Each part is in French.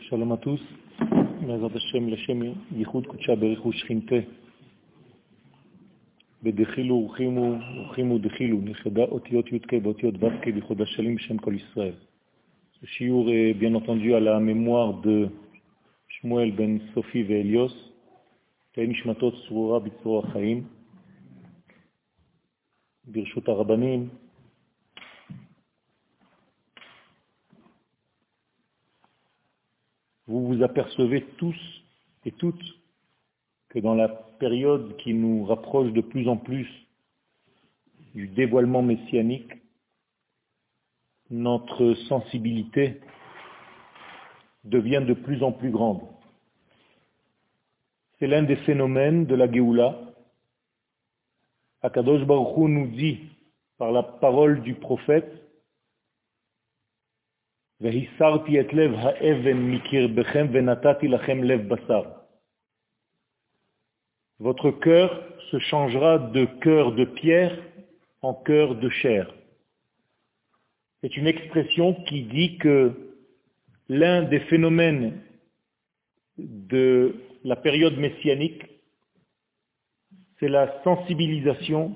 שלום à tous, בעזרת השם לשם ייחוד קודשה בריחו שכינתה. בדחילו ורחימו ורחימו דחילו, נכדה אותיות י"ק באותיות ו"ק לכבוד השלים בשם כל ישראל. Bien entendu à la mémoire de Shmuel ben Sophie ואליוס, תהי נשמתו צרורה בצרור החיים. ברשות vous vous apercevez tous et toutes que dans la période qui nous rapproche de plus en plus du dévoilement messianique, notre sensibilité devient de plus en plus grande. C'est l'un des phénomènes de la Géoula. Akadosh Baruch Hu nous dit par la parole du prophète והסרתי את לב האבן מקרבכם ונתתי לכם לב בשר. Votre cœur se changera de cœur de pierre en cœur de chair. C'est une expression qui dit que l'un des phénomènes de la période messianique, c'est la sensibilisation,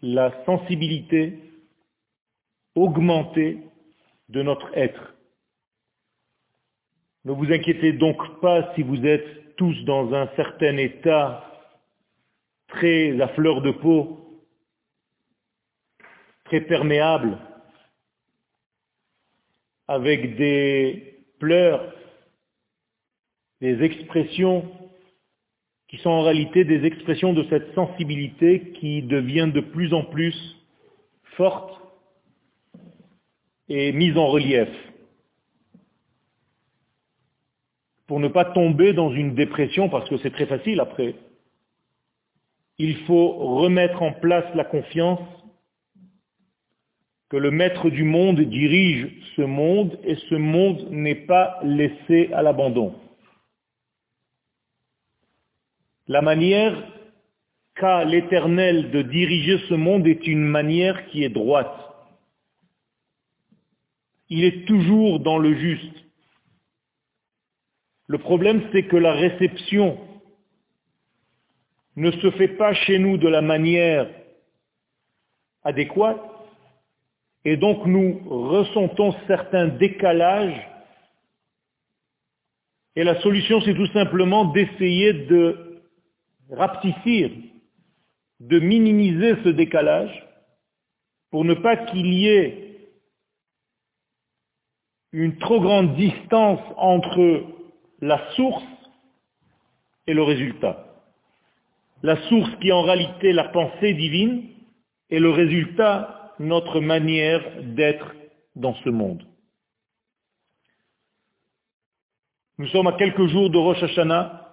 la sensibilité augmentée de notre être. Ne vous inquiétez donc pas si vous êtes tous dans un certain état très à fleur de peau, très perméable, avec des pleurs, des expressions qui sont en réalité des expressions de cette sensibilité qui devient de plus en plus forte et mise en relief pour ne pas tomber dans une dépression, parce que c'est très facile après. Il faut remettre en place la confiance que le maître du monde dirige ce monde et ce monde n'est pas laissé à l'abandon. La manière qu'a l'Éternel de diriger ce monde est une manière qui est droite il est toujours dans le juste. Le problème, c'est que la réception ne se fait pas chez nous de la manière adéquate, et donc nous ressentons certains décalages, et la solution, c'est tout simplement d'essayer de rapetissir, de minimiser ce décalage, pour ne pas qu'il y ait une trop grande distance entre la source et le résultat. La source qui est en réalité la pensée divine et le résultat notre manière d'être dans ce monde. Nous sommes à quelques jours de Rosh Hashanah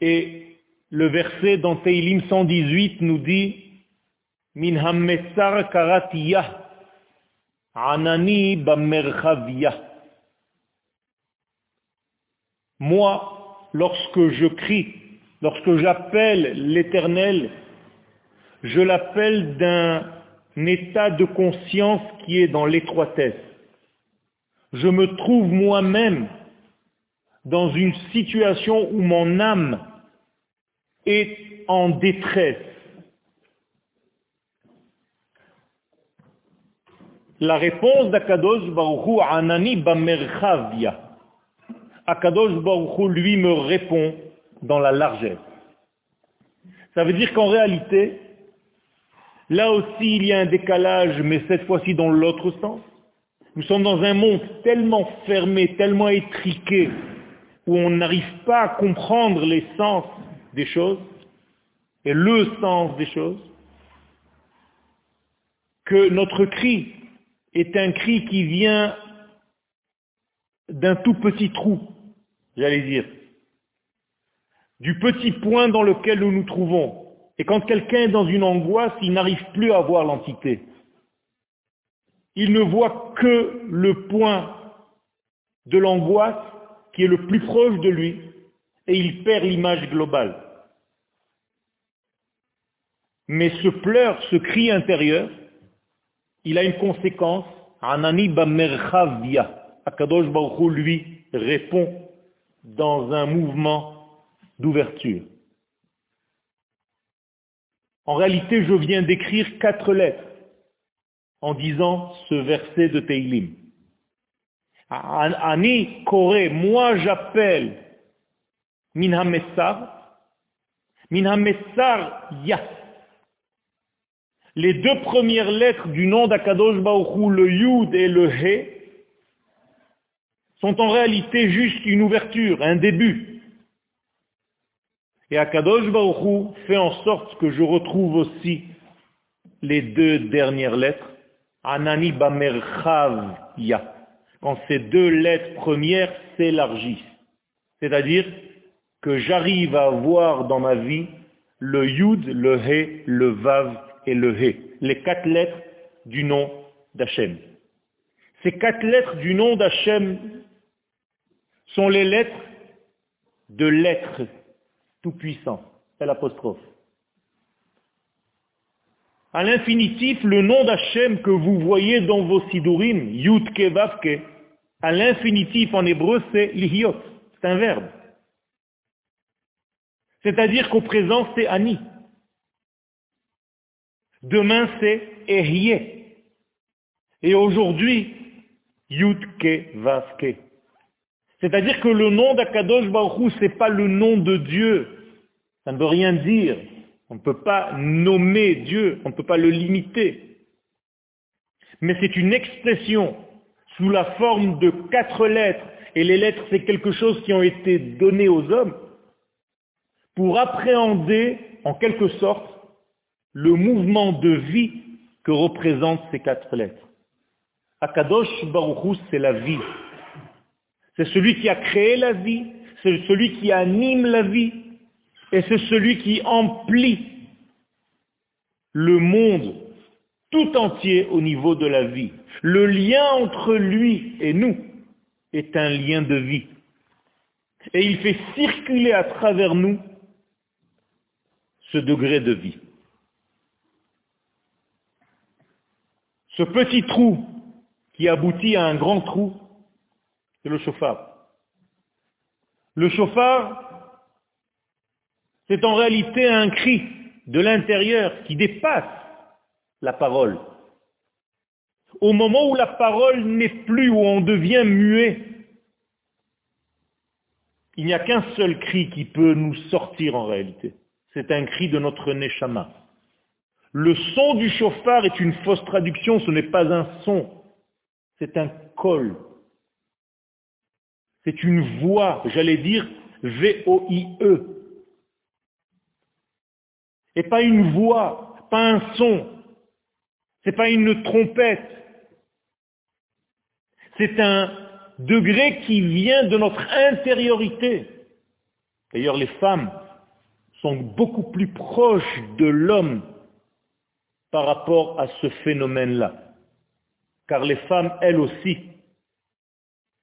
et le verset dans Teilim 118 nous dit Min karatiyah Anani bamerchavia. Moi, lorsque je crie, lorsque j'appelle l'éternel, je l'appelle d'un état de conscience qui est dans l'étroitesse. Je me trouve moi-même dans une situation où mon âme est en détresse. La réponse d'Akadosh Baruchou Anani Bamerchavia. Akadosh Baruchou lui me répond dans la largesse. Ça veut dire qu'en réalité, là aussi il y a un décalage, mais cette fois-ci dans l'autre sens. Nous sommes dans un monde tellement fermé, tellement étriqué, où on n'arrive pas à comprendre les sens des choses, et le sens des choses, que notre cri est un cri qui vient d'un tout petit trou, j'allais dire, du petit point dans lequel nous nous trouvons. Et quand quelqu'un est dans une angoisse, il n'arrive plus à voir l'entité. Il ne voit que le point de l'angoisse qui est le plus proche de lui, et il perd l'image globale. Mais ce pleur, ce cri intérieur, il a une conséquence, Anani Bamerchavia. Akadosh Baruch Hu, lui, répond dans un mouvement d'ouverture. En réalité, je viens d'écrire quatre lettres en disant ce verset de Teilim. Ani Kore, moi j'appelle Minhamessar, Minhamessar Ya. Les deux premières lettres du nom d'Akadosh Baruch le Yud et le He, sont en réalité juste une ouverture, un début. Et Akadosh Baruch fait en sorte que je retrouve aussi les deux dernières lettres, Anani Bamerchav Ya, quand ces deux lettres premières s'élargissent. C'est-à-dire que j'arrive à voir dans ma vie le Yud, le He, le Vav et le les quatre lettres du nom d'Hachem. Ces quatre lettres du nom d'Hachem sont les lettres de l'être tout-puissant. C'est l'apostrophe. À l'infinitif, le nom d'Hachem que vous voyez dans vos sidurim, Yudke Vavke, à l'infinitif en hébreu, c'est lihiot. C'est un verbe. C'est-à-dire qu'au présent, c'est ani. Demain, c'est ehye. Et aujourd'hui, Yudke Vavke. C'est-à-dire que le nom d'Akadosh Baruch ce n'est pas le nom de Dieu. Ça ne veut rien dire. On ne peut pas nommer Dieu, on ne peut pas le limiter. Mais c'est une expression sous la forme de quatre lettres, et les lettres c'est quelque chose qui ont été données aux hommes, pour appréhender en quelque sorte le mouvement de vie que représentent ces quatre lettres. Akadosh Baruch c'est la vie. C'est celui qui a créé la vie, c'est celui qui anime la vie, et c'est celui qui emplit le monde tout entier au niveau de la vie. Le lien entre lui et nous est un lien de vie. Et il fait circuler à travers nous ce degré de vie. Ce petit trou qui aboutit à un grand trou, c'est le chauffard. Le chauffard, c'est en réalité un cri de l'intérieur qui dépasse la parole. Au moment où la parole n'est plus, où on devient muet, il n'y a qu'un seul cri qui peut nous sortir en réalité. C'est un cri de notre neshama. Le son du chauffard est une fausse traduction, ce n'est pas un son, c'est un col, c'est une voix, j'allais dire V-O-I-E. Et pas une voix, pas un son. C'est pas une trompette. C'est un degré qui vient de notre intériorité. D'ailleurs, les femmes sont beaucoup plus proches de l'homme par rapport à ce phénomène-là. Car les femmes, elles aussi,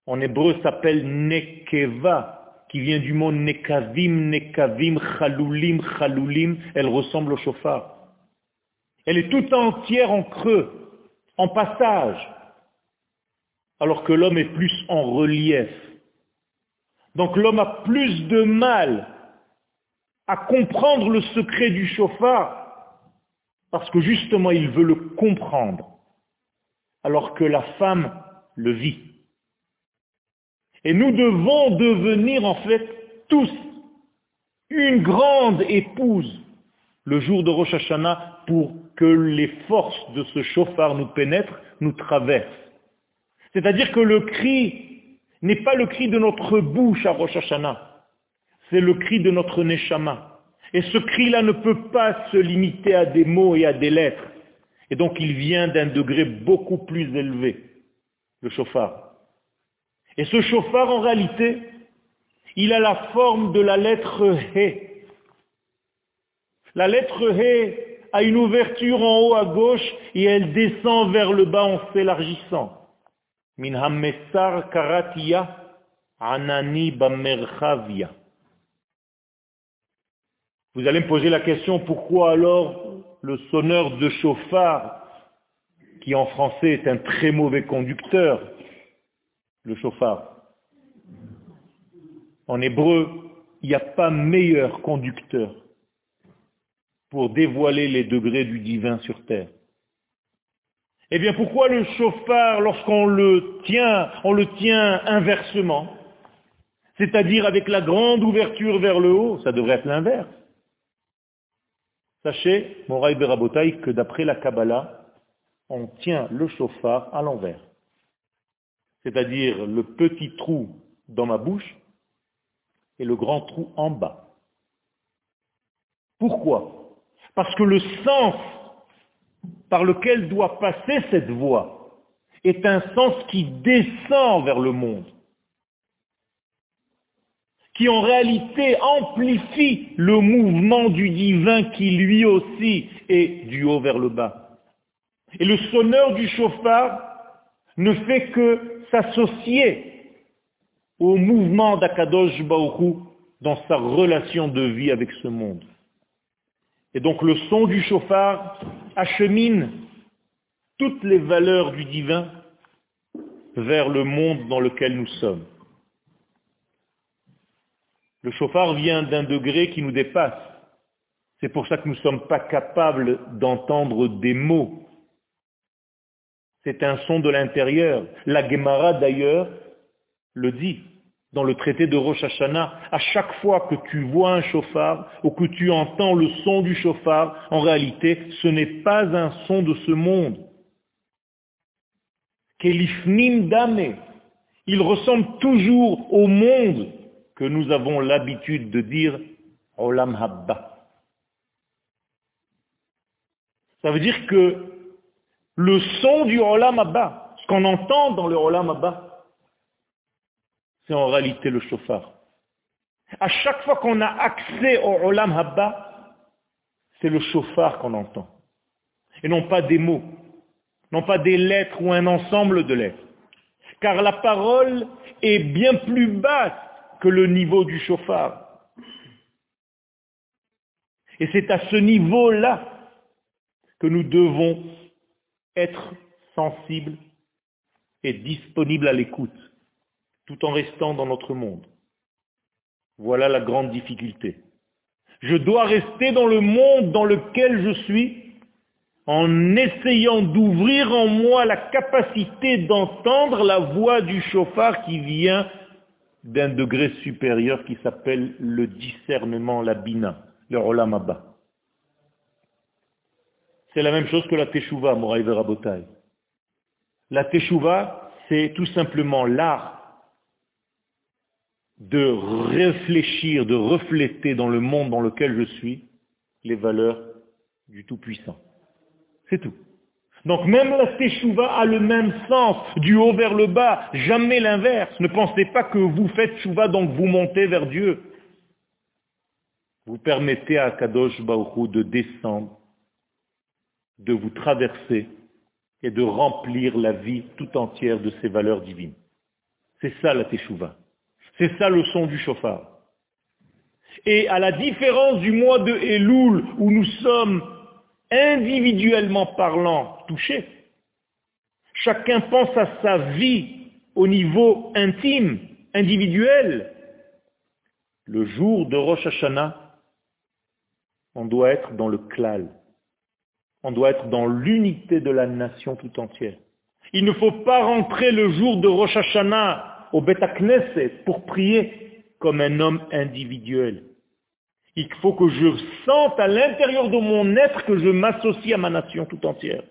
en hébreu s'appelle Nekeva, qui vient du mot Nekavim, Nekavim, Chalulim, Chalulim, elle ressemble au chauffard. Elle est tout entière en creux, en passage, alors que l'homme est plus en relief. Donc l'homme a plus de mal à comprendre le secret du chauffard, parce que justement il veut le comprendre, alors que la femme le vit. Et nous devons devenir en fait tous une grande épouse le jour de Rosh Hashanah pour que les forces de ce chauffard nous pénètrent, nous traversent. C'est-à-dire que le cri n'est pas le cri de notre bouche à Rosh Hashanah, c'est le cri de notre Neshama. Et ce cri-là ne peut pas se limiter à des mots et à des lettres. Et donc il vient d'un degré beaucoup plus élevé, le chauffard. Et ce chauffard, en réalité, il a la forme de la lettre He. La lettre He a une ouverture en haut à gauche et elle descend vers le bas en s'élargissant. Minhamesar karatia anani bamerchavia. Vous allez me poser la question, pourquoi alors le sonneur de chauffard, qui en français est un très mauvais conducteur, Le chauffard. En hébreu, il n'y a pas meilleur conducteur pour dévoiler les degrés du divin sur terre. Eh bien, pourquoi le chauffard, lorsqu'on le tient, on le tient inversement C'est-à-dire avec la grande ouverture vers le haut, ça devrait être l'inverse. Sachez, Moraï Berabotaï, que d'après la Kabbalah, on tient le chauffard à l'envers. C'est-à-dire le petit trou dans ma bouche et le grand trou en bas. Pourquoi? Parce que le sens par lequel doit passer cette voie est un sens qui descend vers le monde, qui en réalité amplifie le mouvement du divin qui lui aussi est du haut vers le bas. Et le sonneur du chauffard ne fait que s'associer au mouvement d'Akadosh Baoru dans sa relation de vie avec ce monde. Et donc le son du chauffard achemine toutes les valeurs du divin vers le monde dans lequel nous sommes. Le chauffard vient d'un degré qui nous dépasse. C'est pour ça que nous ne sommes pas capables d'entendre des mots. C'est un son de l'intérieur. La Gemara d'ailleurs le dit dans le traité de Rosh Hashanah, à chaque fois que tu vois un chauffard ou que tu entends le son du chauffard, en réalité, ce n'est pas un son de ce monde. Kelifnim dame. Il ressemble toujours au monde que nous avons l'habitude de dire Olam Habba. Ça veut dire que le son du Olam Habba, ce qu'on entend dans le Olam Habba, c'est en réalité le chauffard. À chaque fois qu'on a accès au Olam Habba, c'est le chauffard qu'on entend. Et non pas des mots, non pas des lettres ou un ensemble de lettres. Car la parole est bien plus basse que le niveau du chauffard. Et c'est à ce niveau-là que nous devons être sensibles et disponibles à l'écoute tout en restant dans notre monde. Voilà la grande difficulté. Je dois rester dans le monde dans lequel je suis en essayant d'ouvrir en moi la capacité d'entendre la voix du chauffard qui vient d'un degré supérieur qui s'appelle le discernement, la bina, le olam C'est la même chose que la teshuva, Moraï. La teshuva, c'est tout simplement l'art de réfléchir, de refléter dans le monde dans lequel je suis les valeurs du Tout-Puissant. C'est tout. Donc même la teshuva a le même sens, du haut vers le bas, jamais l'inverse. Ne pensez pas que vous faites teshuva donc vous montez vers Dieu. Vous permettez à Kadosh Baruch de descendre, de vous traverser et de remplir la vie tout entière de ces valeurs divines. C'est ça la teshuva. C'est ça le son du chauffard. Et à la différence du mois de Elul, où nous sommes individuellement parlant touchés, chacun pense à sa vie au niveau intime, individuel. Le jour de Rosh Hashanah, on doit être dans le klal. On doit être dans l'unité de la nation tout entière. Il ne faut pas rentrer le jour de Rosh Hashanah au Knesset pour prier comme un homme individuel. Il faut que je sente à l'intérieur de mon être que je m'associe à ma nation tout entière.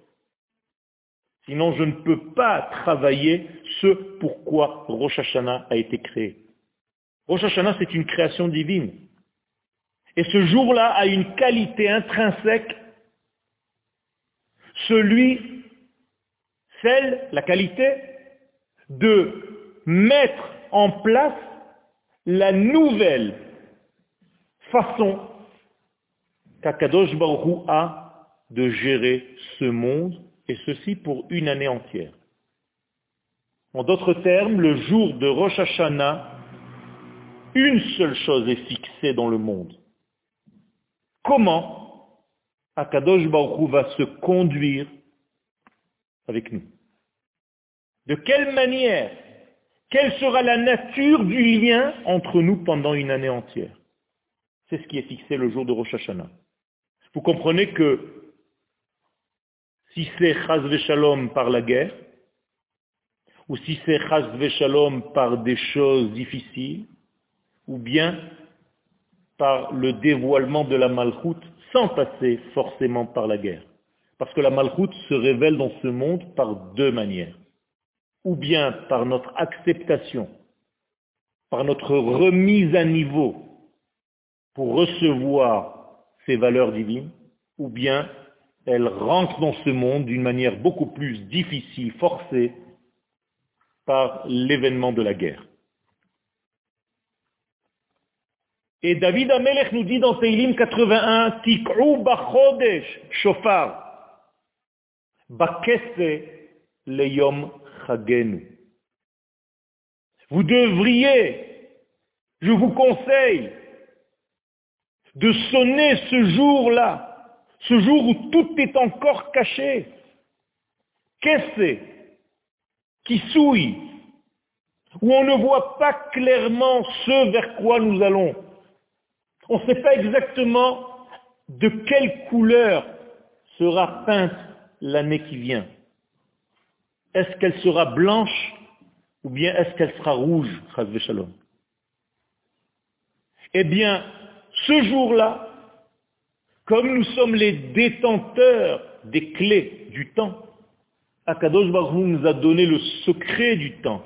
Sinon, je ne peux pas travailler ce pourquoi Rosh Hashanah a été créé. Rosh Hashanah, c'est une création divine. Et ce jour-là a une qualité intrinsèque, celui, celle, la qualité de mettre en place la nouvelle façon qu'Akadosh Baruch a de gérer ce monde, et ceci pour une année entière. En d'autres termes, le jour de Rosh Hashanah, une seule chose est fixée dans le monde. Comment Akadosh Baruch va se conduire avec nous? De quelle manière? Quelle sera la nature du lien entre nous pendant une année entière? C'est ce qui est fixé le jour de Rosh Hashanah. Vous comprenez que si c'est Chaz Shalom par la guerre, ou si c'est Chaz Shalom par des choses difficiles, ou bien par le dévoilement de la malchoute sans passer forcément par la guerre. Parce que la malchoute se révèle dans ce monde par deux manières. Ou bien par notre acceptation, par notre remise à niveau pour recevoir ces valeurs divines, ou bien elle rentre dans ce monde d'une manière beaucoup plus difficile, forcée, par l'événement de la guerre. Et David Amelech nous dit dans Teilim 81, Tik'u bachodesh shofar, bakese leyom chagenu. Vous devriez, je vous conseille, de sonner ce jour-là, ce jour où tout est encore caché. Qu'est-ce qui souille, où on ne voit pas clairement ce vers quoi nous allons? On ne sait pas exactement de quelle couleur sera peinte l'année qui vient. Est-ce qu'elle sera blanche ou bien est-ce qu'elle sera rouge, Eh bien, ce jour-là, comme nous sommes les détenteurs des clés du temps, Akadosh Baruch nous a donné le secret du temps.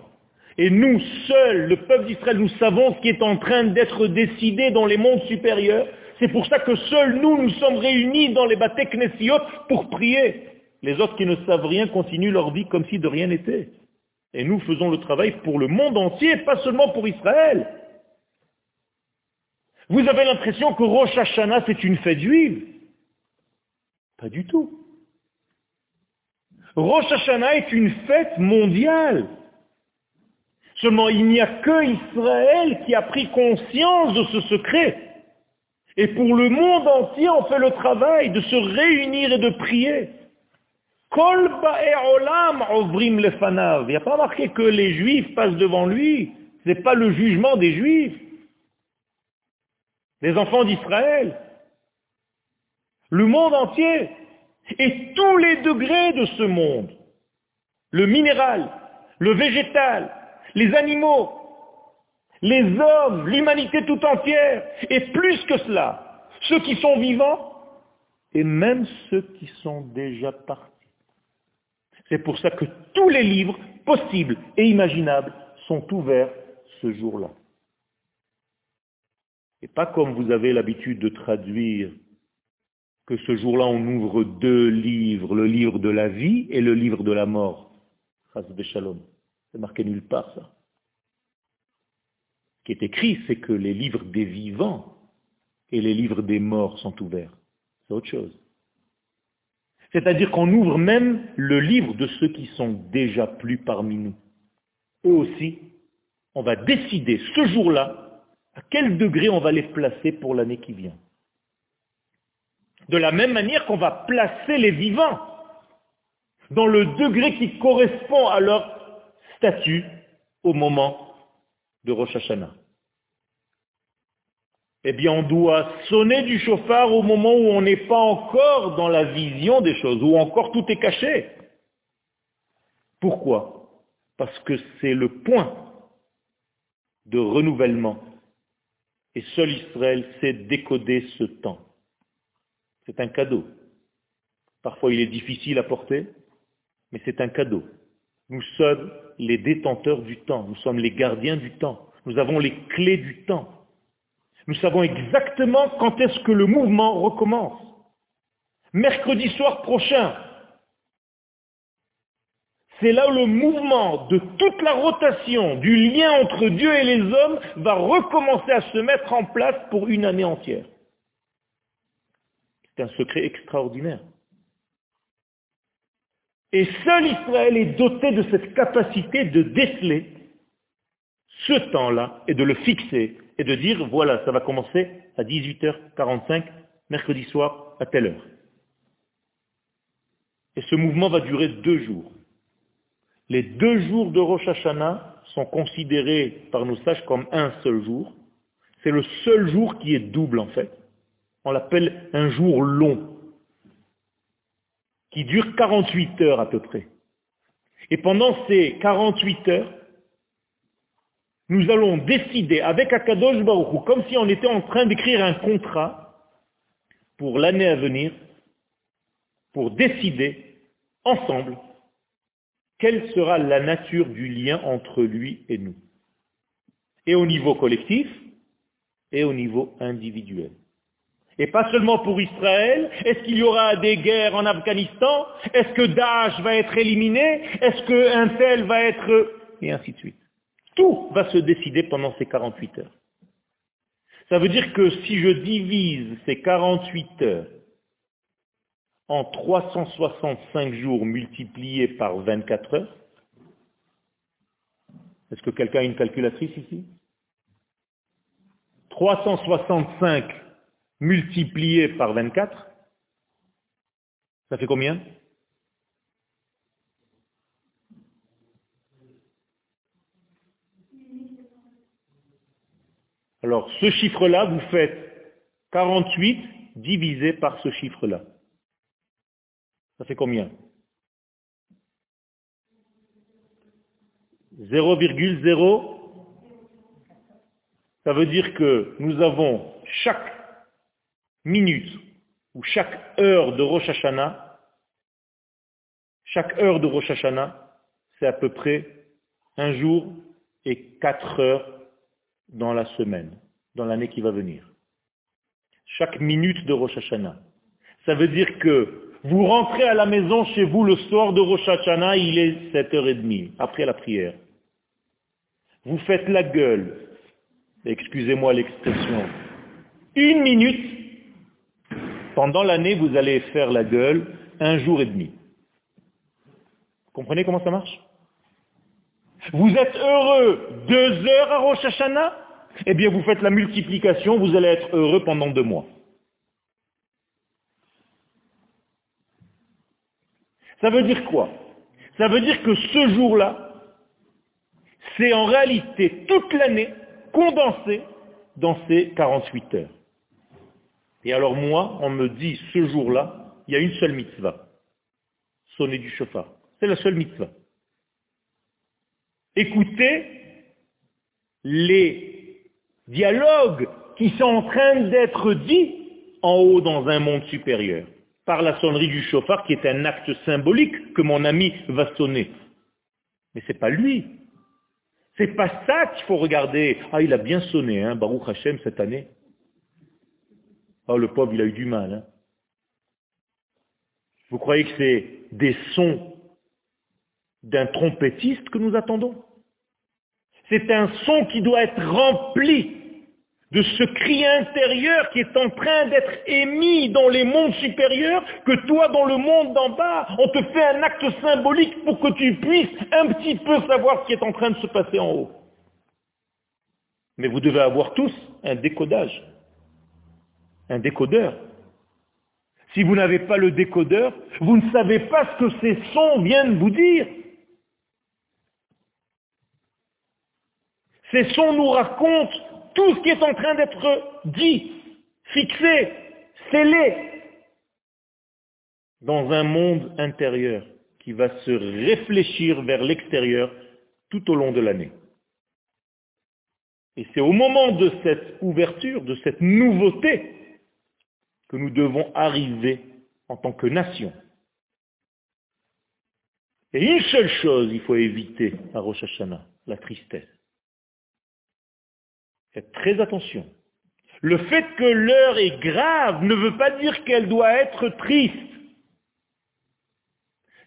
Et nous seuls, le peuple d'Israël, nous savons ce qui est en train d'être décidé dans les mondes supérieurs. C'est pour ça que seuls nous, nous sommes réunis dans les bâtés Knessiot pour prier. Les autres qui ne savent rien continuent leur vie comme si de rien n'était. Et nous faisons le travail pour le monde entier, pas seulement pour Israël. Vous avez l'impression que Rosh Hashanah, c'est une fête juive Pas du tout. Rosh Hashanah est une fête mondiale. Seulement, il n'y a que Israël qui a pris conscience de ce secret. Et pour le monde entier, on fait le travail de se réunir et de prier. Kol Il n'y a pas marqué que les Juifs passent devant lui. Ce n'est pas le jugement des Juifs. Les enfants d'Israël. Le monde entier. Et tous les degrés de ce monde. Le minéral, le végétal, les animaux, les hommes, l'humanité tout entière, et plus que cela, ceux qui sont vivants, et même ceux qui sont déjà partis. C'est pour ça que tous les livres possibles et imaginables sont ouverts ce jour-là. Et pas comme vous avez l'habitude de traduire que ce jour-là on ouvre deux livres, le livre de la vie et le livre de la mort. C'est marqué nulle part ça. Ce qui est écrit, c'est que les livres des vivants et les livres des morts sont ouverts. C'est autre chose. C'est-à-dire qu'on ouvre même le livre de ceux qui sont déjà plus parmi nous. Eux aussi, on va décider ce jour-là à quel degré on va les placer pour l'année qui vient? De la même manière qu'on va placer les vivants dans le degré qui correspond à leur statut au moment de Rosh Hashanah. Eh bien, on doit sonner du chauffard au moment où on n'est pas encore dans la vision des choses, où encore tout est caché. Pourquoi? Parce que c'est le point de renouvellement. Et seul Israël sait décoder ce temps. C'est un cadeau. Parfois il est difficile à porter, mais c'est un cadeau. Nous sommes les détenteurs du temps, nous sommes les gardiens du temps, nous avons les clés du temps. Nous savons exactement quand est-ce que le mouvement recommence. Mercredi soir prochain, c'est là où le mouvement de toute la rotation du lien entre Dieu et les hommes va recommencer à se mettre en place pour une année entière. C'est un secret extraordinaire. Et seul Israël est doté de cette capacité de déceler ce temps-là et de le fixer et de dire, voilà, ça va commencer à 18h45, mercredi soir, à telle heure. Et ce mouvement va durer deux jours. Les deux jours de Rosh Hashanah sont considérés par nos sages comme un seul jour. C'est le seul jour qui est double en fait. On l'appelle un jour long, qui dure 48 heures à peu près. Et pendant ces 48 heures, nous allons décider avec Akadosh Baruch comme si on était en train d'écrire un contrat pour l'année à venir, pour décider ensemble quelle sera la nature du lien entre lui et nous? Et au niveau collectif, et au niveau individuel. Et pas seulement pour Israël. Est-ce qu'il y aura des guerres en Afghanistan? Est-ce que Daesh va être éliminé? Est-ce qu'un tel va être... Et ainsi de suite. Tout va se décider pendant ces 48 heures. Ça veut dire que si je divise ces 48 heures en 365 jours multipliés par 24 heures, est-ce que quelqu'un a une calculatrice ici? 365 multiplié par 24, ça fait combien? Alors, ce chiffre-là, vous faites 48 divisé par ce chiffre-là. Ça fait combien? 0,0 ça veut dire que nous avons chaque minute ou chaque heure de Rosh Hashanah, chaque heure de Rosh Hashanah, c'est à peu près un jour et quatre heures dans la semaine, dans l'année qui va venir. Chaque minute de Rosh Hashanah. Ça veut dire que vous rentrez à la maison chez vous le soir de Rosh Hashanah, il est 7h30, après la prière. Vous faites la gueule, excusez-moi l'expression, une minute, pendant l'année, vous allez faire la gueule un jour et demi. Vous comprenez comment ça marche? Vous êtes heureux deux heures à Rosh Hashanah? Eh bien, vous faites la multiplication, vous allez être heureux pendant deux mois. Ça veut dire quoi? Ça veut dire que ce jour-là, c'est en réalité toute l'année condensé dans ces 48 heures. Et alors moi, on me dit ce jour-là, il y a une seule mitzvah. Sonner du chauffard. C'est la seule mitzvah. Écoutez les dialogues qui sont en train d'être dits en haut dans un monde supérieur, par la sonnerie du chauffard qui est un acte symbolique que mon ami va sonner. Mais ce n'est pas lui, c'est pas ça qu'il faut regarder. Ah, il a bien sonné, hein, Baruch Hashem, cette année. Oh, le pauvre, il a eu du mal. Hein. Vous croyez que c'est des sons d'un trompettiste que nous attendons? C'est un son qui doit être rempli de ce cri intérieur qui est en train d'être émis dans les mondes supérieurs, que toi, dans le monde d'en bas, on te fait un acte symbolique pour que tu puisses un petit peu savoir ce qui est en train de se passer en haut. Mais vous devez avoir tous un décodage, un décodeur. Si vous n'avez pas le décodeur, vous ne savez pas ce que ces sons viennent vous dire. Ces sons nous racontent tout ce qui est en train d'être dit, fixé, scellé dans un monde intérieur qui va se réfléchir vers l'extérieur tout au long de l'année. Et c'est au moment de cette ouverture, de cette nouveauté, que nous devons arriver en tant que nation. Et une seule chose, il faut éviter à Rosh la tristesse. Faites très attention. Le fait que l'heure est grave ne veut pas dire qu'elle doit être triste.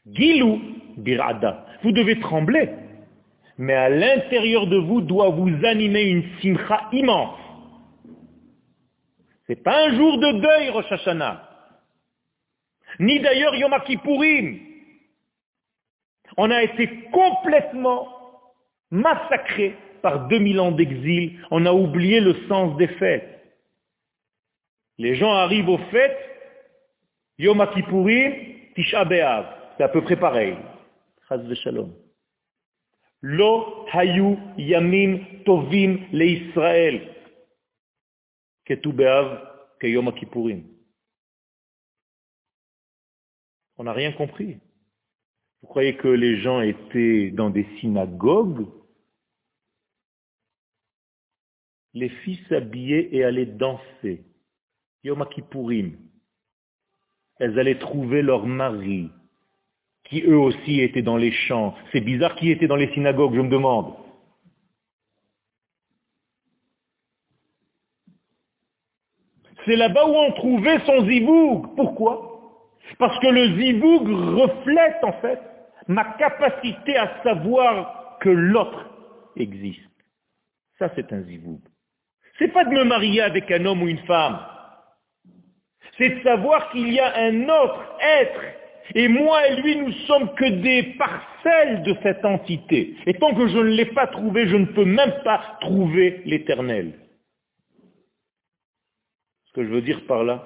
Gilou, birada, vous devez trembler. Mais à l'intérieur de vous doit vous animer une simcha immense. C'est pas un jour de deuil, Rosh Hashanah. Ni d'ailleurs Yom Kippourim. On a été complètement massacrés par 2000 ans d'exil, on a oublié le sens des fêtes. Les gens arrivent aux fêtes, Yom Kippourim, Tisha B'Av. C'est à peu près pareil. Shalom. Lo hayu yamim tovim le Israël. Ketu be'av keyom kippurim. On n'a rien compris. Vous croyez que les gens étaient dans des synagogues? Les filles s'habillaient et allaient danser. Yom Kippourim. Elles allaient trouver leur mari, qui eux aussi étaient dans les champs. C'est bizarre qui était dans les synagogues, je me demande. C'est là-bas où on trouvait son ziboug. Pourquoi? Parce que le ziboug reflète en fait ma capacité à savoir que l'autre existe. Ça, c'est un ziboug. C'est pas de me marier avec un homme ou une femme. C'est de savoir qu'il y a un autre être. Et moi et lui, nous sommes que des parcelles de cette entité. Et tant que je ne l'ai pas trouvé, je ne peux même pas trouver l'éternel. Ce que je veux dire par là,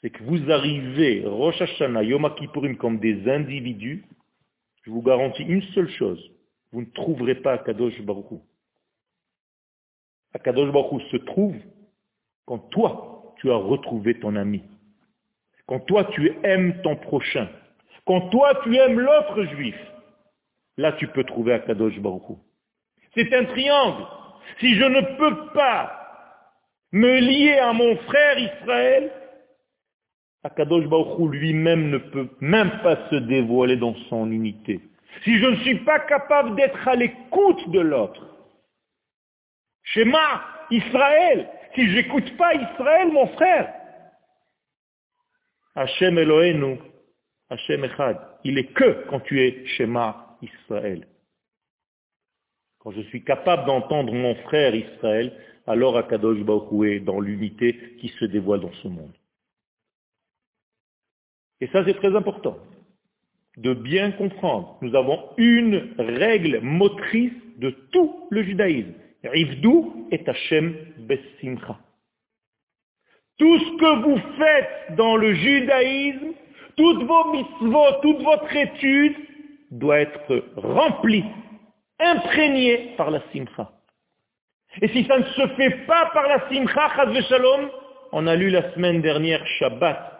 c'est que vous arrivez, Rosh Hashanah, Yom Kippourim, comme des individus, je vous garantis une seule chose, vous ne trouverez pas Kadosh Baruch Akadosh Baruch se trouve quand toi, tu as retrouvé ton ami. Quand toi, tu aimes ton prochain. Quand toi, tu aimes l'autre juif. Là, tu peux trouver Akadosh Baruch C'est un triangle. Si je ne peux pas me lier à mon frère Israël, Akadosh Baruch lui-même ne peut même pas se dévoiler dans son unité. Si je ne suis pas capable d'être à l'écoute de l'autre, Shema, Israël. Si j'écoute pas Israël, mon frère. Hachem Elohenu, Hachem Echad. Il est que quand tu es Shema, Israël. Quand je suis capable d'entendre mon frère Israël, alors Akadosh Baruch est dans l'unité qui se dévoile dans ce monde. Et ça, c'est très important de bien comprendre. Nous avons une règle motrice de tout le judaïsme. Rivdou et Hashem Besimcha. Tout ce que vous faites dans le judaïsme, toutes vos mitzvot, toute votre étude doit être remplie, imprégnée par la simcha. Et si ça ne se fait pas par la simcha, shalom, on a lu la semaine dernière Shabbat,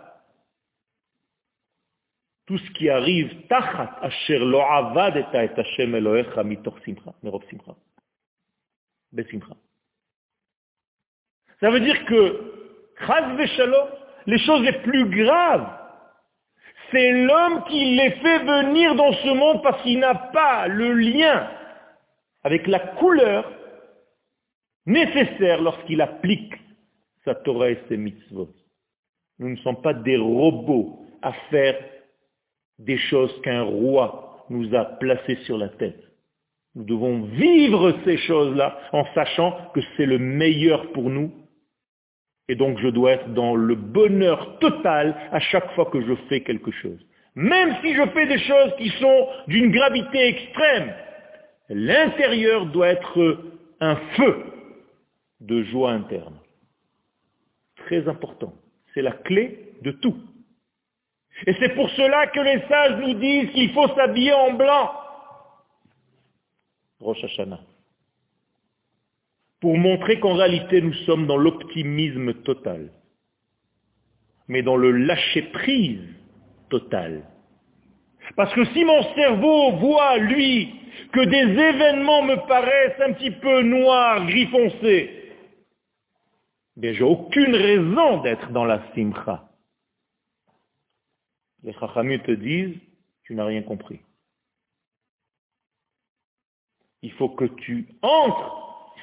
tout ce qui arrive, tachat asher lo avad et Hashem Elohecha mitoch simcha, simcha. Ça veut dire que, les choses les plus graves, c'est l'homme qui les fait venir dans ce monde parce qu'il n'a pas le lien avec la couleur nécessaire lorsqu'il applique sa Torah et ses mitzvot. Nous ne sommes pas des robots à faire des choses qu'un roi nous a placées sur la tête. Nous devons vivre ces choses-là en sachant que c'est le meilleur pour nous. Et donc je dois être dans le bonheur total à chaque fois que je fais quelque chose. Même si je fais des choses qui sont d'une gravité extrême, l'intérieur doit être un feu de joie interne. Très important. C'est la clé de tout. Et c'est pour cela que les sages nous disent qu'il faut s'habiller en blanc. Rosh Hashanah. Pour montrer qu'en réalité nous sommes dans l'optimisme total, mais dans le lâcher-prise total. Parce que si mon cerveau voit, lui, que des événements me paraissent un petit peu noirs, gris foncé, bien j'ai aucune raison d'être dans la simcha. Les chachamim te disent, tu n'as rien compris. Il faut que tu entres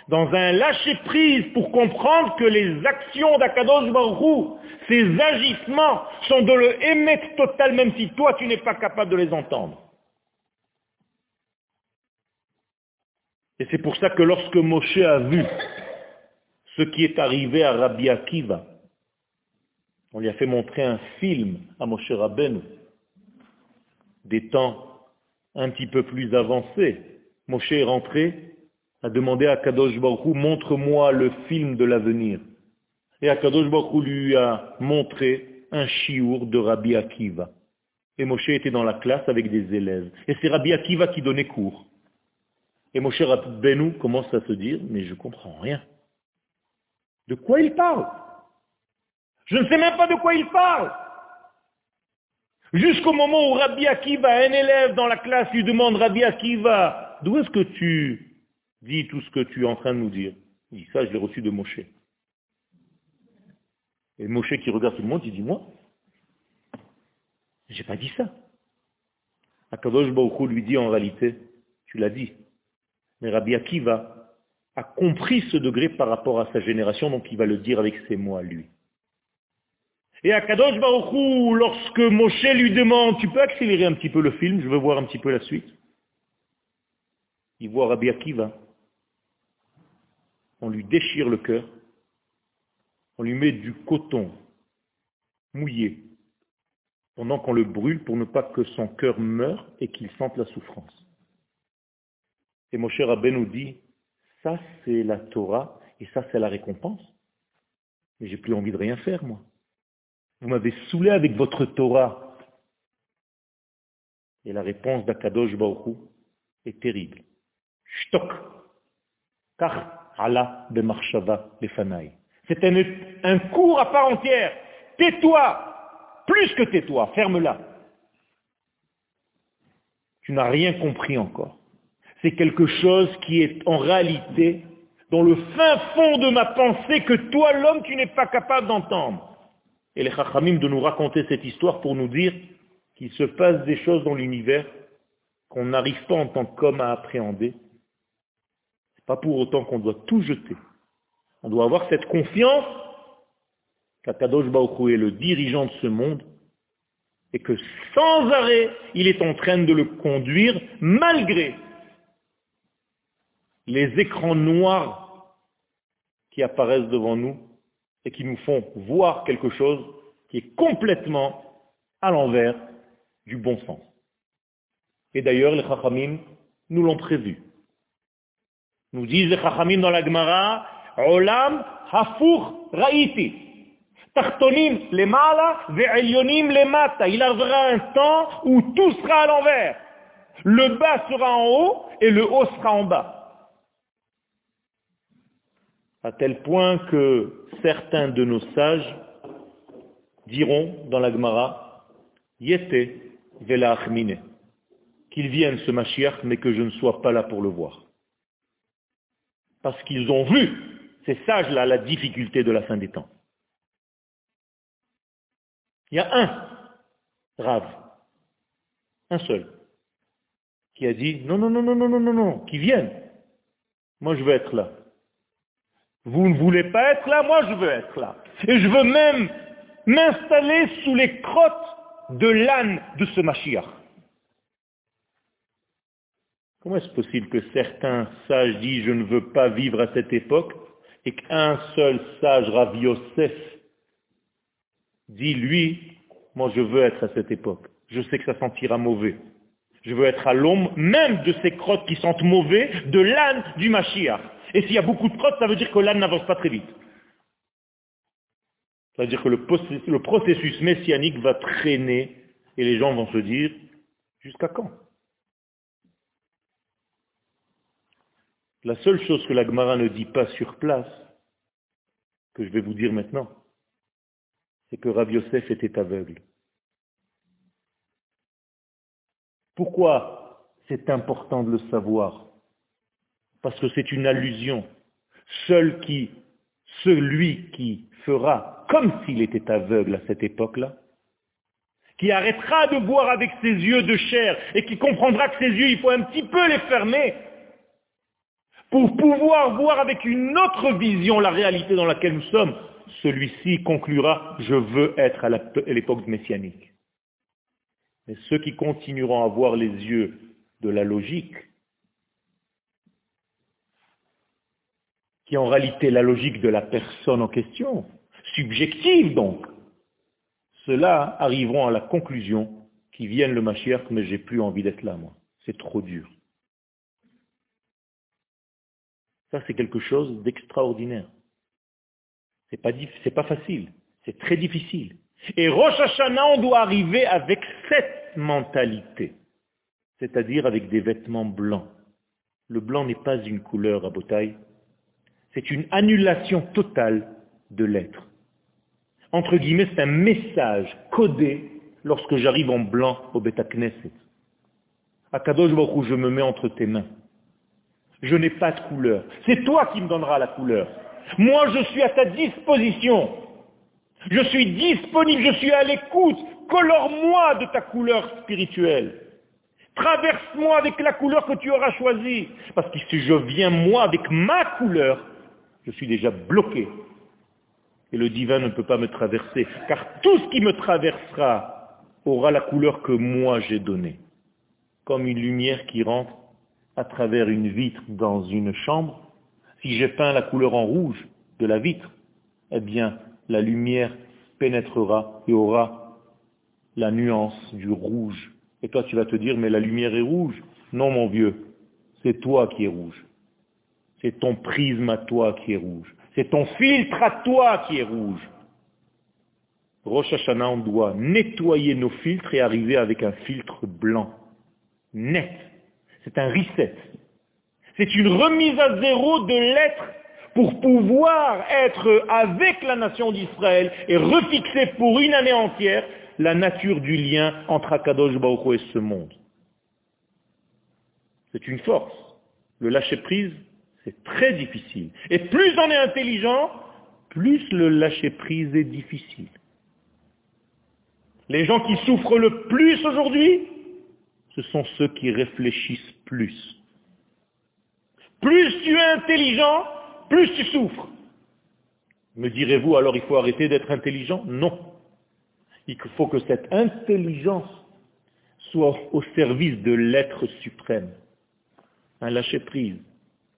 dans un lâcher-prise pour comprendre que les actions d'Akadosh Baruch ces agissements, sont de le émettre total même si toi tu n'es pas capable de les entendre. Et c'est pour ça que lorsque Moshe a vu ce qui est arrivé à Rabbi Akiva, on lui a fait montrer un film à Moshe Rabbeinu, des temps un petit peu plus avancés, Moshe est rentré, a demandé à Kadosh Baruch montre-moi le film de l'avenir. Et Kadosh Baruch lui a montré un chiour de Rabbi Akiva. Et Moshe était dans la classe avec des élèves. Et c'est Rabbi Akiva qui donnait cours. Et Moshe Rabbeinu commence à se dire, mais je comprends rien. De quoi il parle? Je ne sais même pas de quoi il parle. Jusqu'au moment où Rabbi Akiva, un élève dans la classe, lui demande, Rabbi Akiva, d'où est-ce que tu dis tout ce que tu es en train de nous dire? Il dit, ça, je l'ai reçu de Moshe. Et Moshe qui regarde tout le monde, il dit, moi, j'ai pas dit ça. Akadosh Baruch lui dit en réalité, tu l'as dit. Mais Rabbi Akiva a compris ce degré par rapport à sa génération, donc il va le dire avec ses mots à lui. Et Akadosh Baruch lorsque Moshe lui demande, tu peux accélérer un petit peu le film, je veux voir un petit peu la suite? Il voit Rabbi Akiva. On lui déchire le cœur. On lui met du coton mouillé pendant qu'on le brûle pour ne pas que son cœur meure et qu'il sente la souffrance. Et mon cher Abbé nous dit, ça c'est la Torah et ça c'est la récompense. Mais j'ai plus envie de rien faire, moi. Vous m'avez saoulé avec votre Torah. Et la réponse d'Akadosh Baruch est terrible. C'est un, un cours à part entière. Tais-toi plus que tais-toi, ferme-la. Tu n'as rien compris encore. C'est quelque chose qui est en réalité dans le fin fond de ma pensée que toi, l'homme, tu n'es pas capable d'entendre. Et les chachamim de nous raconter cette histoire pour nous dire qu'il se passe des choses dans l'univers qu'on n'arrive pas en tant qu'homme à appréhender. Pas pour autant qu'on doit tout jeter. On doit avoir cette confiance qu'Akadosh Baruch est le dirigeant de ce monde et que sans arrêt, il est en train de le conduire malgré les écrans noirs qui apparaissent devant nous et qui nous font voir quelque chose qui est complètement à l'envers du bon sens. Et d'ailleurs, les Chachamim nous l'ont prévu. Nous disent les Chachamim dans la Gemara, Olam hafur ra'iti. Tartonim les mala, ve'elyonim les mata. Il arrivera un temps où tout sera à l'envers. Le bas sera en haut et le haut sera en bas. À tel point que certains de nos sages diront dans la Gemara, Yete velachmine, qu'il vienne ce Mashiach, mais que je ne sois pas là pour le voir. Parce qu'ils ont vu, ces sages-là, la difficulté de la fin des temps. Il y a un Rav, un seul, qui a dit non, non, non, non, non, non, non, non, qui vienne. Moi, je veux être là. Vous ne voulez pas être là, moi, je veux être là. Et je veux même m'installer sous les crottes de l'âne de ce Mashiach. Comment est-ce possible que certains sages disent je ne veux pas vivre à cette époque et qu'un seul sage, Rav dit lui, moi je veux être à cette époque. Je sais que ça sentira mauvais. Je veux être à l'ombre même de ces crottes qui sentent mauvais, de l'âne du Mashiach. Et s'il y a beaucoup de crottes, ça veut dire que l'âne n'avance pas très vite. Ça veut dire que le processus messianique va traîner et les gens vont se dire, jusqu'à quand? La seule chose que la Gemara ne dit pas sur place, que je vais vous dire maintenant, c'est que Rav Yosef était aveugle. Pourquoi c'est important de le savoir? Parce que c'est une allusion. Seul qui, celui qui fera comme s'il était aveugle à cette époque-là, qui arrêtera de voir avec ses yeux de chair et qui comprendra que ses yeux, il faut un petit peu les fermer pour pouvoir voir avec une autre vision la réalité dans laquelle nous sommes, celui-ci conclura, je veux être à l'époque messianique. Mais ceux qui continueront à voir les yeux de la logique, qui est en réalité la logique de la personne en question, subjective donc, ceux-là arriveront à la conclusion qu'ils viennent le Mashiach, mais j'ai plus envie d'être là, moi. C'est trop dur. Ça, c'est quelque chose d'extraordinaire. C'est pas, pas facile. C'est très difficile. Et Rosh Hashanah, on doit arriver avec cette mentalité. C'est-à-dire avec des vêtements blancs. Le blanc n'est pas une couleur à botaille, c'est une annulation totale de l'être. Entre guillemets, c'est un message codé lorsque j'arrive en blanc au Beta Knesset. À Kadosh Baruch je me mets entre tes mains. Je n'ai pas de couleur. C'est toi qui me donneras la couleur. Moi, je suis à ta disposition. Je suis disponible, je suis à l'écoute. Colore-moi de ta couleur spirituelle. Traverse-moi avec la couleur que tu auras choisie. Parce que si je viens moi avec ma couleur, je suis déjà bloqué. Et le divin ne peut pas me traverser. Car tout ce qui me traversera aura la couleur que moi j'ai donnée. Comme une lumière qui rentre à travers une vitre dans une chambre. Si j'ai peint la couleur en rouge de la vitre, eh bien, la lumière pénétrera et aura la nuance du rouge. Et toi, tu vas te dire, mais la lumière est rouge. Non, mon vieux, c'est toi qui es rouge. C'est ton prisme à toi qui est rouge. C'est ton filtre à toi qui est rouge. Rosh Hashanah, on doit nettoyer nos filtres et arriver avec un filtre blanc, net. C'est un reset. C'est une remise à zéro de l'être pour pouvoir être avec la nation d'Israël et refixer pour une année entière la nature du lien entre Akadosh Baruch et ce monde. C'est une force. Le lâcher-prise, c'est très difficile. Et plus on est intelligent, plus le lâcher-prise est difficile. Les gens qui souffrent le plus aujourd'hui, ce sont ceux qui réfléchissent plus. Plus tu es intelligent, plus tu souffres. Me direz-vous alors il faut arrêter d'être intelligent? Non. Il faut que cette intelligence soit au service de l'être suprême. Un lâcher-prise.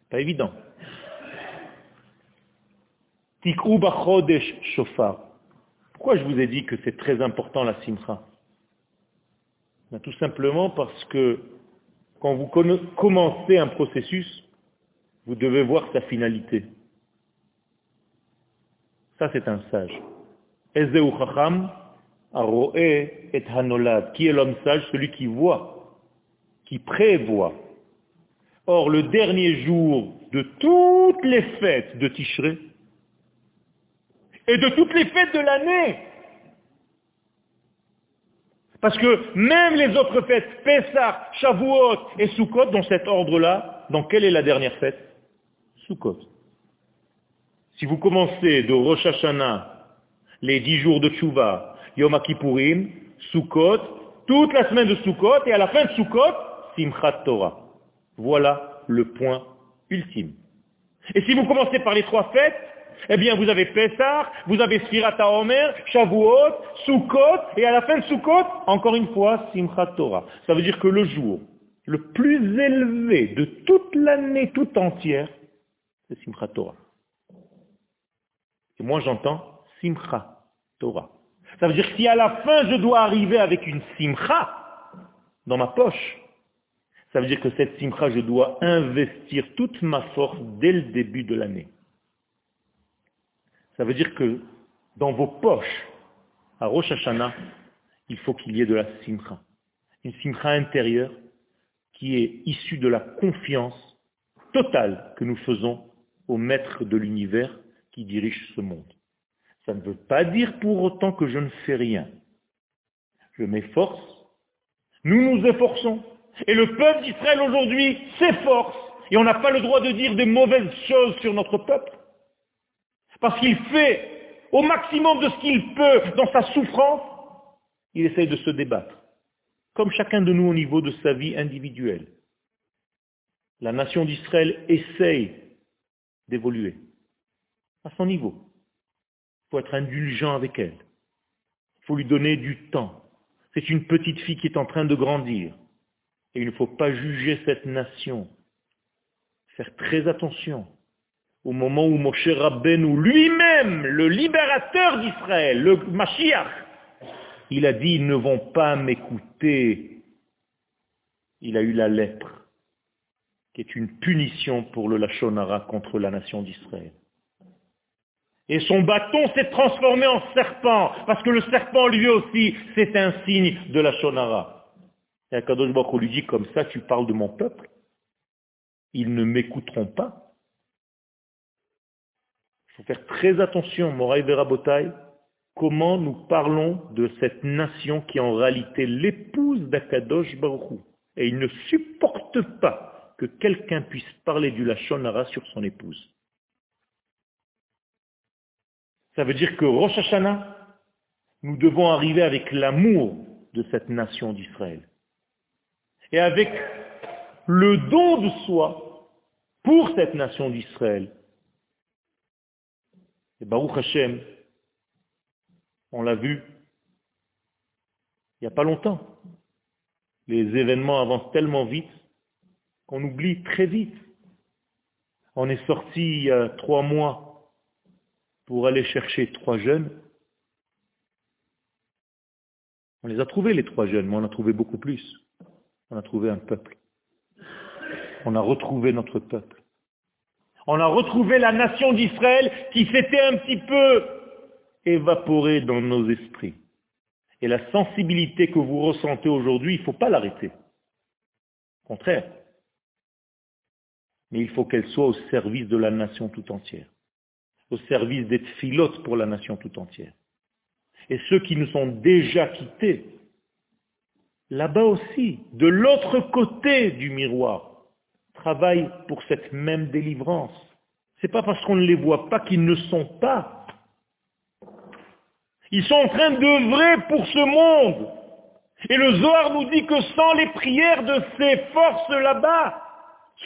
Pas évident. Pourquoi je vous ai dit que c'est très important la simcha? Ben, Tout simplement parce que quand vous commencez un processus, vous devez voir sa finalité. Ça, c'est un sage. et hanolad. Qui est l'homme sage? Celui qui voit, qui prévoit. Or, le dernier jour de toutes les fêtes de Tishré et de toutes les fêtes de l'année, parce que même les autres fêtes, Pessah, Shavuot et Sukkot, dans cet ordre-là, dans quelle est la dernière fête? Sukkot. Si vous commencez de Rosh Hashanah, les dix jours de Tshuva, Yom Kippourim, Sukkot, toute la semaine de Sukkot, et à la fin de Sukkot, Simchat Torah. Voilà le point ultime. Et si vous commencez par les trois fêtes, eh bien vous avez Pessah, vous avez Sfirat Omer, Shavuot, Sukkot, et à la fin de Sukkot, encore une fois, Simchat Torah. Ça veut dire que le jour le plus élevé de toute l'année tout entière, c'est Simchat Torah. Et moi j'entends Simcha Torah. Ça veut dire que si à la fin je dois arriver avec une Simcha dans ma poche, ça veut dire que cette Simcha, je dois investir toute ma force dès le début de l'année. Ça veut dire que dans vos poches, à Rosh Hashanah, il faut qu'il y ait de la Simcha. Une Simcha intérieure qui est issue de la confiance totale que nous faisons au maître de l'univers qui dirige ce monde. Ça ne veut pas dire pour autant que je ne fais rien. Je m'efforce, nous nous efforçons. Et le peuple d'Israël aujourd'hui s'efforce. Et on n'a pas le droit de dire des mauvaises choses sur notre peuple. Parce qu'il fait au maximum de ce qu'il peut dans sa souffrance, il essaye de se débattre. Comme chacun de nous au niveau de sa vie individuelle. La nation d'Israël essaye d'évoluer à son niveau. Il faut être indulgent avec elle. Il faut lui donner du temps. C'est une petite fille qui est en train de grandir. Et il ne faut pas juger cette nation. Faire très attention. Au moment où Moshe Rabbeinu lui-même, le libérateur d'Israël, le Mashiach, il a dit, ils ne vont pas m'écouter. Il a eu la lettre, qui est une punition pour le Lachonara contre la nation d'Israël. Et son bâton s'est transformé en serpent, parce que le serpent lui aussi, c'est un signe de la Shonara. Et Akadosh Baruch lui dit, comme ça tu parles de mon peuple ils ne m'écouteront pas. Il faut faire très attention, Moraï Verabotai, comment nous parlons de cette nation qui est en réalité l'épouse d'Akadosh Baruchou. Et il ne supporte pas que quelqu'un puisse parler du Lachonara sur son épouse. Ça veut dire que Rosh Hashanah, nous devons arriver avec l'amour de cette nation d'Israël. Et avec le don de soi pour cette nation d'Israël. Et Baruch Hashem, on l'a vu il n'y a pas longtemps. Les événements avancent tellement vite qu'on oublie très vite. On est sorti il y a trois mois pour aller chercher trois jeunes. On les a trouvés, les trois jeunes, mais on a trouvé beaucoup plus. On a trouvé un peuple. On a retrouvé notre peuple. On a retrouvé la nation d'Israël qui s'était un petit peu évaporée dans nos esprits. Et la sensibilité que vous ressentez aujourd'hui, il ne faut pas l'arrêter. Au contraire. Mais il faut qu'elle soit au service de la nation tout entière. Au service des philotes pour la nation tout entière. Et ceux qui nous sont déjà quittés, là-bas aussi, de l'autre côté du miroir, pour cette même délivrance. Ce n'est pas parce qu'on ne les voit pas qu'ils ne sont pas. Ils sont en train d'œuvrer pour ce monde. Et le Zohar nous dit que sans les prières de ces forces là-bas,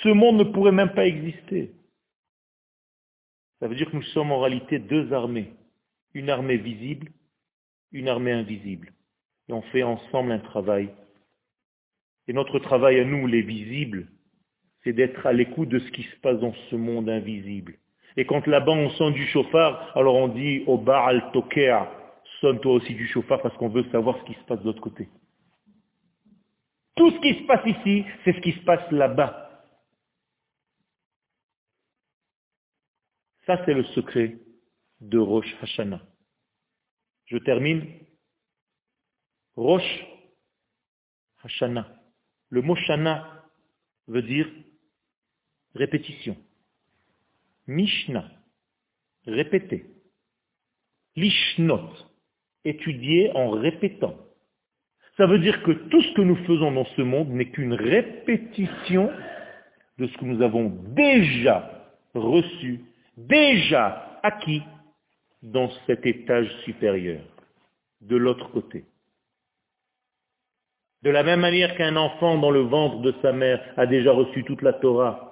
ce monde ne pourrait même pas exister. Ça veut dire que nous sommes en réalité deux armées. Une armée visible, une armée invisible. Et on fait ensemble un travail. Et notre travail à nous, les visibles, c'est d'être à l'écoute de ce qui se passe dans ce monde invisible. Et quand là-bas on sonne du chauffard, alors on dit au bar al tokea, sonne toi aussi du chauffard parce qu'on veut savoir ce qui se passe de l'autre côté. Tout ce qui se passe ici, c'est ce qui se passe là-bas. Ça, c'est le secret de Rosh Hashanah. Je termine. Rosh Hashanah. Le mot Shana veut dire répétition. Mishnah, répéter. Lishnot, étudier en répétant. Ça veut dire que tout ce que nous faisons dans ce monde n'est qu'une répétition de ce que nous avons déjà reçu, déjà acquis dans cet étage supérieur, de l'autre côté. De la même manière qu'un enfant dans le ventre de sa mère a déjà reçu toute la Torah,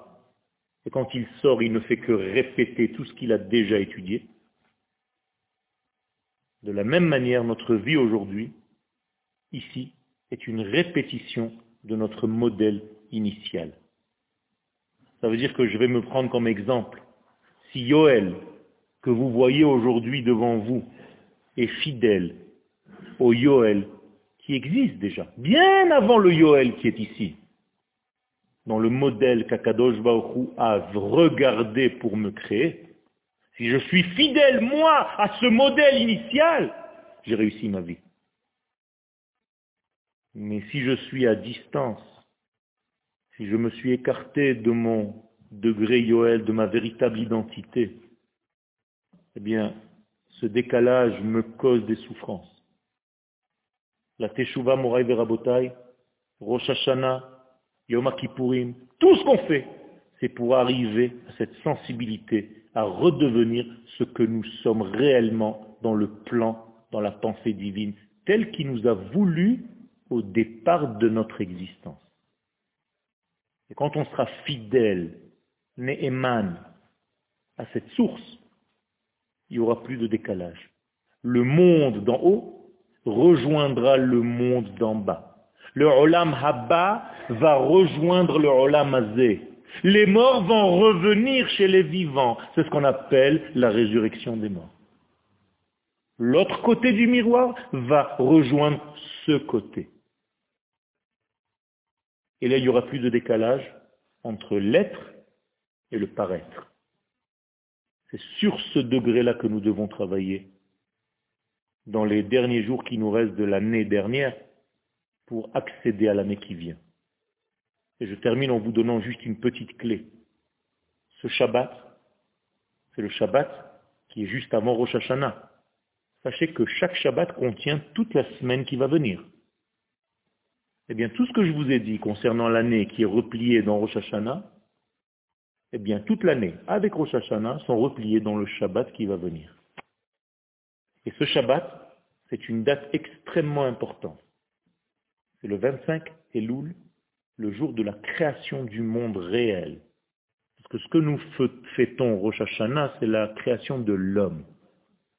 et quand il sort, il ne fait que répéter tout ce qu'il a déjà étudié, de la même manière, notre vie aujourd'hui, ici, est une répétition de notre modèle initial. Ça veut dire que je vais me prendre comme exemple. Si Yoel, que vous voyez aujourd'hui devant vous, est fidèle au Yoel qui existe déjà, bien avant le Yoel qui est ici, dans le modèle qu'Akadosh Baruch a regardé pour me créer, si je suis fidèle, moi, à ce modèle initial, j'ai réussi ma vie. Mais si je suis à distance, si je me suis écarté de mon degré Yoel, de ma véritable identité, eh bien, ce décalage me cause des souffrances la Teshuvah Moraï Verabotai, Rosh Hashanah, Yom Kippourim, tout ce qu'on fait, c'est pour arriver à cette sensibilité, à redevenir ce que nous sommes réellement dans le plan, dans la pensée divine, tel qu'il nous a voulu au départ de notre existence. Et quand on sera fidèle, Ne'eman, à cette source, il n'y aura plus de décalage. Le monde d'en haut rejoindra le monde d'en bas. Le Olam Haba va rejoindre le Olam Azé. Les morts vont revenir chez les vivants. C'est ce qu'on appelle la résurrection des morts. L'autre côté du miroir va rejoindre ce côté. Et là, il n'y aura plus de décalage entre l'être et le paraître. C'est sur ce degré-là que nous devons travailler dans les derniers jours qui nous restent de l'année dernière pour accéder à l'année qui vient. Et je termine en vous donnant juste une petite clé. Ce Shabbat, c'est le Shabbat qui est juste avant Rosh Hashanah. Sachez que chaque Shabbat contient toute la semaine qui va venir. Eh bien, tout ce que je vous ai dit concernant l'année qui est repliée dans Rosh Hashanah, eh bien, toute l'année, avec Rosh Hashanah, sont repliées dans le Shabbat qui va venir. Et ce Shabbat, c'est une date extrêmement importante. C'est le 25 Elul, le jour de la création du monde réel. Parce que ce que nous fêtons Rosh Hashanah, c'est la création de l'homme.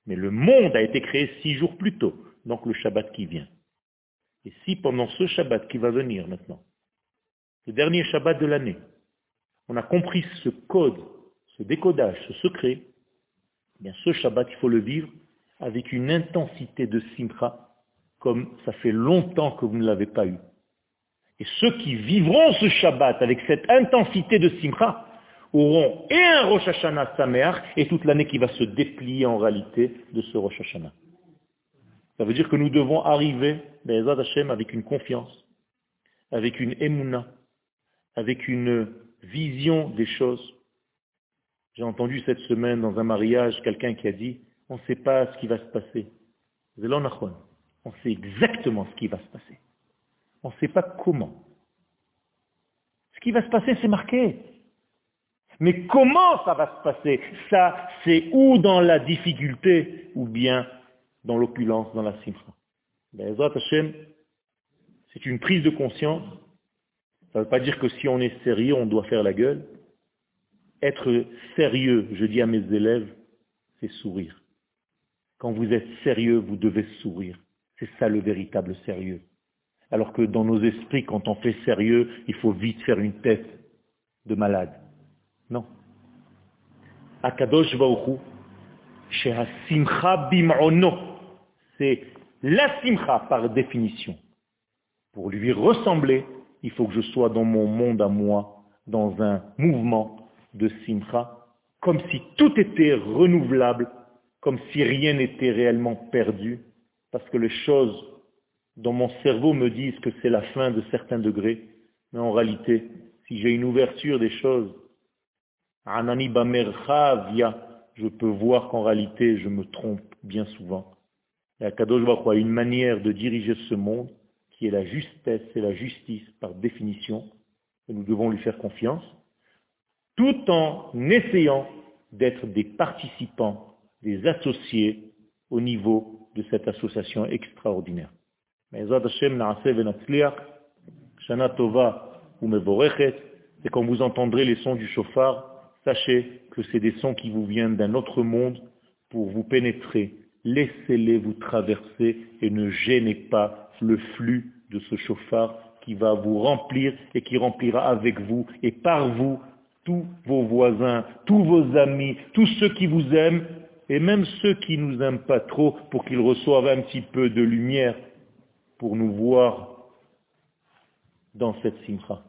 Mais le monde a été créé six jours plus tôt, donc le Shabbat qui vient. Et si pendant ce Shabbat qui va venir maintenant, le dernier Shabbat de l'année, on a compris ce code, ce décodage, ce secret, eh bien ce Shabbat, il faut le vivre avec une intensité de simcha, comme ça fait longtemps que vous ne l'avez pas eu. Et ceux qui vivront ce Shabbat avec cette intensité de simcha auront et un Rosh Hashanah Sameach et toute l'année qui va se déplier en réalité de ce Rosh Hashanah. Ça veut dire que nous devons arriver, Be'ezad Hashem, avec une confiance, avec une émouna, avec une vision des choses. J'ai entendu cette semaine dans un mariage quelqu'un qui a dit, on ne sait pas ce qui va se passer. On sait exactement ce qui va se passer. On ne sait pas comment. Ce qui va se passer, c'est marqué. Mais comment ça va se passer? Ça, c'est ou dans la difficulté, ou bien dans l'opulence, dans la simcha. C'est une prise de conscience. Ça ne veut pas dire que si on est sérieux, on doit faire la gueule. Être sérieux, je dis à mes élèves, c'est sourire. Quand vous êtes sérieux, vous devez sourire. C'est ça le véritable sérieux. Alors que dans nos esprits, quand on fait sérieux, il faut vite faire une tête de malade. Non. Akadosh Simcha bim'ono c'est la simcha par définition. Pour lui ressembler, il faut que je sois dans mon monde à moi, dans un mouvement de simcha, comme si tout était renouvelable, comme si rien n'était réellement perdu, parce que les choses dans mon cerveau me disent que c'est la fin de certains degrés, mais en réalité, si j'ai une ouverture des choses, je peux voir qu'en réalité, je me trompe bien souvent. Et Akadosh Baruch a une manière de diriger ce monde qui est la justesse et la justice par définition, et nous devons lui faire confiance, tout en essayant d'être des participants, des associés au niveau de cette association extraordinaire. Et quand vous entendrez les sons du chauffard, sachez que c'est des sons qui vous viennent d'un autre monde pour vous pénétrer laissez-les vous traverser et ne gênez pas le flux de ce chauffard qui va vous remplir et qui remplira avec vous et par vous tous vos voisins, tous vos amis, tous ceux qui vous aiment et même ceux qui ne nous aiment pas trop pour qu'ils reçoivent un petit peu de lumière pour nous voir dans cette simcha.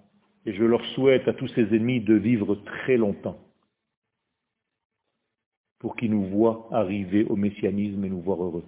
Et je leur souhaite à tous ces ennemis de vivre très longtemps pour qu'ils nous voient arriver au messianisme et nous voir heureux.